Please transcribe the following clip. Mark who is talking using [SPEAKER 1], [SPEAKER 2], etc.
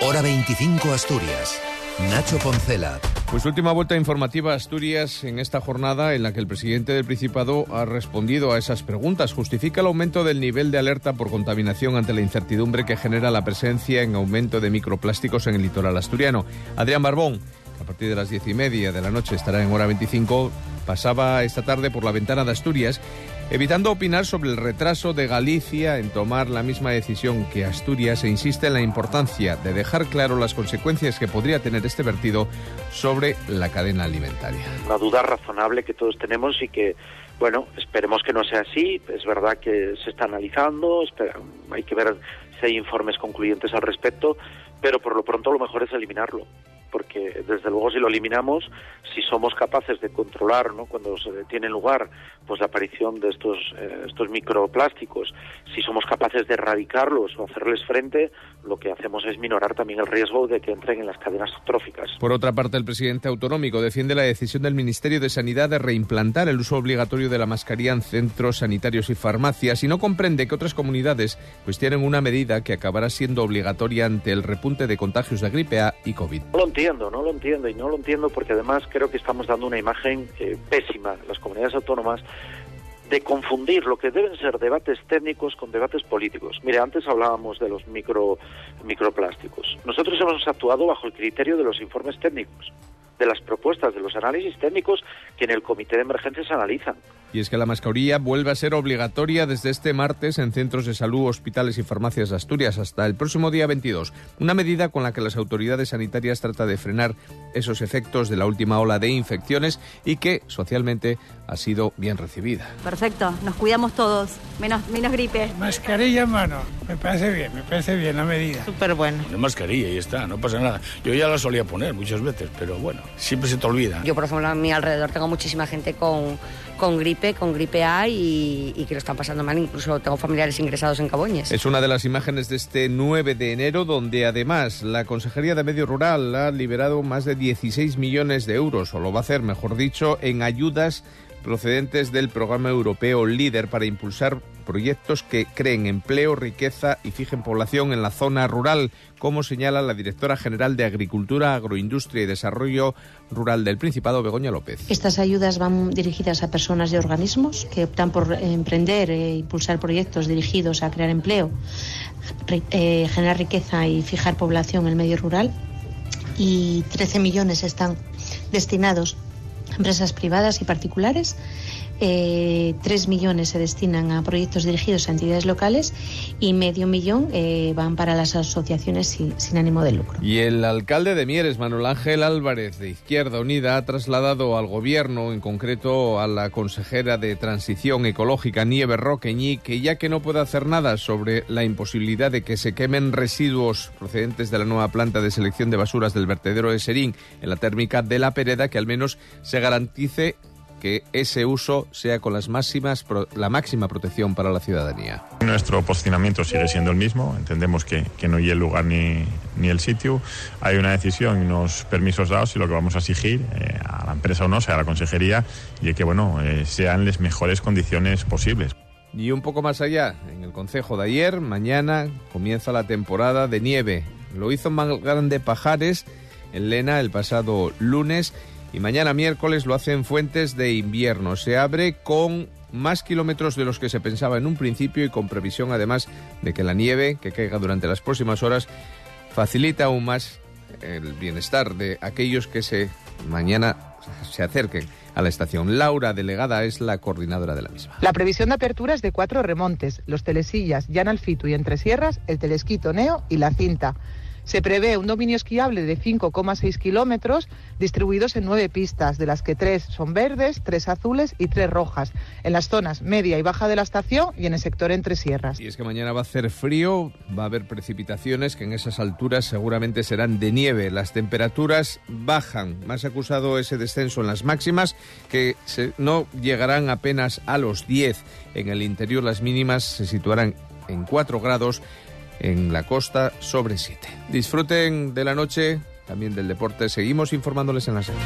[SPEAKER 1] Hora 25 Asturias. Nacho Poncela.
[SPEAKER 2] Pues última vuelta informativa a Asturias en esta jornada en la que el presidente del Principado ha respondido a esas preguntas. Justifica el aumento del nivel de alerta por contaminación ante la incertidumbre que genera la presencia en aumento de microplásticos en el litoral asturiano. Adrián Barbón, a partir de las diez y media de la noche estará en hora 25, pasaba esta tarde por la ventana de Asturias evitando opinar sobre el retraso de Galicia en tomar la misma decisión que Asturias e insiste en la importancia de dejar claro las consecuencias que podría tener este vertido sobre la cadena alimentaria.
[SPEAKER 3] Una duda razonable que todos tenemos y que, bueno, esperemos que no sea así. Es verdad que se está analizando, hay que ver si hay informes concluyentes al respecto, pero por lo pronto lo mejor es eliminarlo porque desde luego si lo eliminamos, si somos capaces de controlar, ¿no? cuando se tiene lugar pues la aparición de estos eh, estos microplásticos, si somos capaces de erradicarlos o hacerles frente, lo que hacemos es minorar también el riesgo de que entren en las cadenas tróficas.
[SPEAKER 2] Por otra parte, el presidente autonómico defiende la decisión del Ministerio de Sanidad de reimplantar el uso obligatorio de la mascarilla en centros sanitarios y farmacias y no comprende que otras comunidades pues tienen una medida que acabará siendo obligatoria ante el repunte de contagios de gripe A y COVID
[SPEAKER 3] entiendo, no lo entiendo y no lo entiendo porque además creo que estamos dando una imagen eh, pésima las comunidades autónomas de confundir lo que deben ser debates técnicos con debates políticos. Mire, antes hablábamos de los micro, microplásticos. Nosotros hemos actuado bajo el criterio de los informes técnicos de las propuestas, de los análisis técnicos que en el comité de emergencias analizan.
[SPEAKER 2] Y es que la mascarilla vuelve a ser obligatoria desde este martes en centros de salud, hospitales y farmacias de Asturias hasta el próximo día 22. Una medida con la que las autoridades sanitarias tratan de frenar esos efectos de la última ola de infecciones y que socialmente ha sido bien recibida.
[SPEAKER 4] Perfecto, nos cuidamos todos, menos, menos gripe.
[SPEAKER 5] Mascarilla en mano, me parece bien, me parece bien la medida.
[SPEAKER 4] Súper bueno.
[SPEAKER 6] La mascarilla y está, no pasa nada. Yo ya la solía poner muchas veces, pero bueno siempre se te olvida.
[SPEAKER 7] Yo, por ejemplo, a mi alrededor tengo muchísima gente con, con gripe, con gripe A y, que lo están pasando mal. Incluso tengo familiares ingresados en Caboñes.
[SPEAKER 2] Es una de las imágenes de este 9 de enero, donde además la Consejería de Medio Rural ha liberado más de 16 millones de euros, o lo va a hacer, mejor dicho, en ayudas procedentes del programa europeo LIDER para impulsar proyectos que creen empleo, riqueza y fijen población en la zona rural, como señala la directora general de Agricultura, Agroindustria y Desarrollo Rural del Principado, Begoña López.
[SPEAKER 8] Estas ayudas van dirigidas a personas y organismos que optan por emprender e impulsar proyectos dirigidos a crear empleo, eh, generar riqueza y fijar población en el medio rural. Y 13 millones están destinados a empresas privadas y particulares eh, 3 millones se destinan a proyectos dirigidos a entidades locales y medio millón eh, van para las asociaciones sin, ánimo de lucro.
[SPEAKER 2] Y el alcalde de Mieres, Manuel Ángel Álvarez, de Izquierda Unida, ha trasladado al gobierno, en concreto a la consejera de Transición Ecológica, Nieve Roqueñí, que ya que no puede hacer nada sobre la imposibilidad de que se quemen residuos procedentes de la nueva planta de selección de basuras del vertedero de Serín en la térmica de la Pereda, que al menos se garantice que ese uso sea con las máximas, la máxima protección para la ciudadanía.
[SPEAKER 9] Nuestro posicionamiento sigue siendo el mismo, entendemos que, que no hay el lugar ni, ni, el sitio. Hay una decisión y unos permisos dados y lo que vamos a exigir eh, a la empresa o no, sea a la consejería, y que bueno, eh, sean las mejores condiciones posibles.
[SPEAKER 2] Y un poco más allá, en el consejo de ayer, mañana comienza la temporada de nieve. Lo hizo más grande Pajares en Lena el pasado lunes y mañana miércoles lo hacen Fuentes de Invierno. Se abre con más kilómetros de los que se pensaba en un principio y con previsión además de que la nieve que caiga durante las próximas horas facilita aún más el bienestar de aquellos que se mañana se acerquen a la estación. Laura, delegada, es la coordinadora de la misma.
[SPEAKER 10] La previsión de apertura es de cuatro remontes, los Telesillas, Alfitu y Entre Sierras, el Telesquito Neo y la Cinta. Se prevé un dominio esquiable de 5,6 kilómetros distribuidos en nueve pistas, de las que tres son verdes, tres azules y tres rojas, en las zonas media y baja de la estación y en el sector entre sierras.
[SPEAKER 2] Y es que mañana va a hacer frío, va a haber precipitaciones que en esas alturas seguramente serán de nieve. Las temperaturas bajan, más acusado ese descenso en las máximas que no llegarán apenas a los 10. En el interior las mínimas se situarán en 4 grados en la costa sobre 7. Disfruten de la noche, también del deporte. Seguimos informándoles en la serie.